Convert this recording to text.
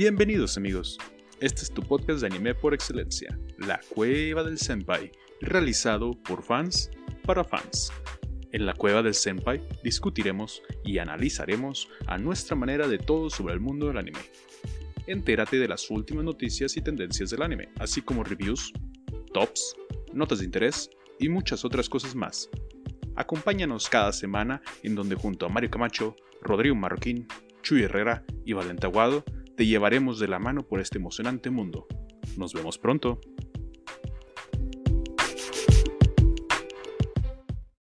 Bienvenidos amigos, este es tu podcast de anime por excelencia, La Cueva del Senpai, realizado por fans para fans. En la Cueva del Senpai discutiremos y analizaremos a nuestra manera de todo sobre el mundo del anime. Entérate de las últimas noticias y tendencias del anime, así como reviews, tops, notas de interés y muchas otras cosas más. Acompáñanos cada semana en donde junto a Mario Camacho, Rodrigo Marroquín, Chuy Herrera y Valente Aguado te llevaremos de la mano por este emocionante mundo. Nos vemos pronto.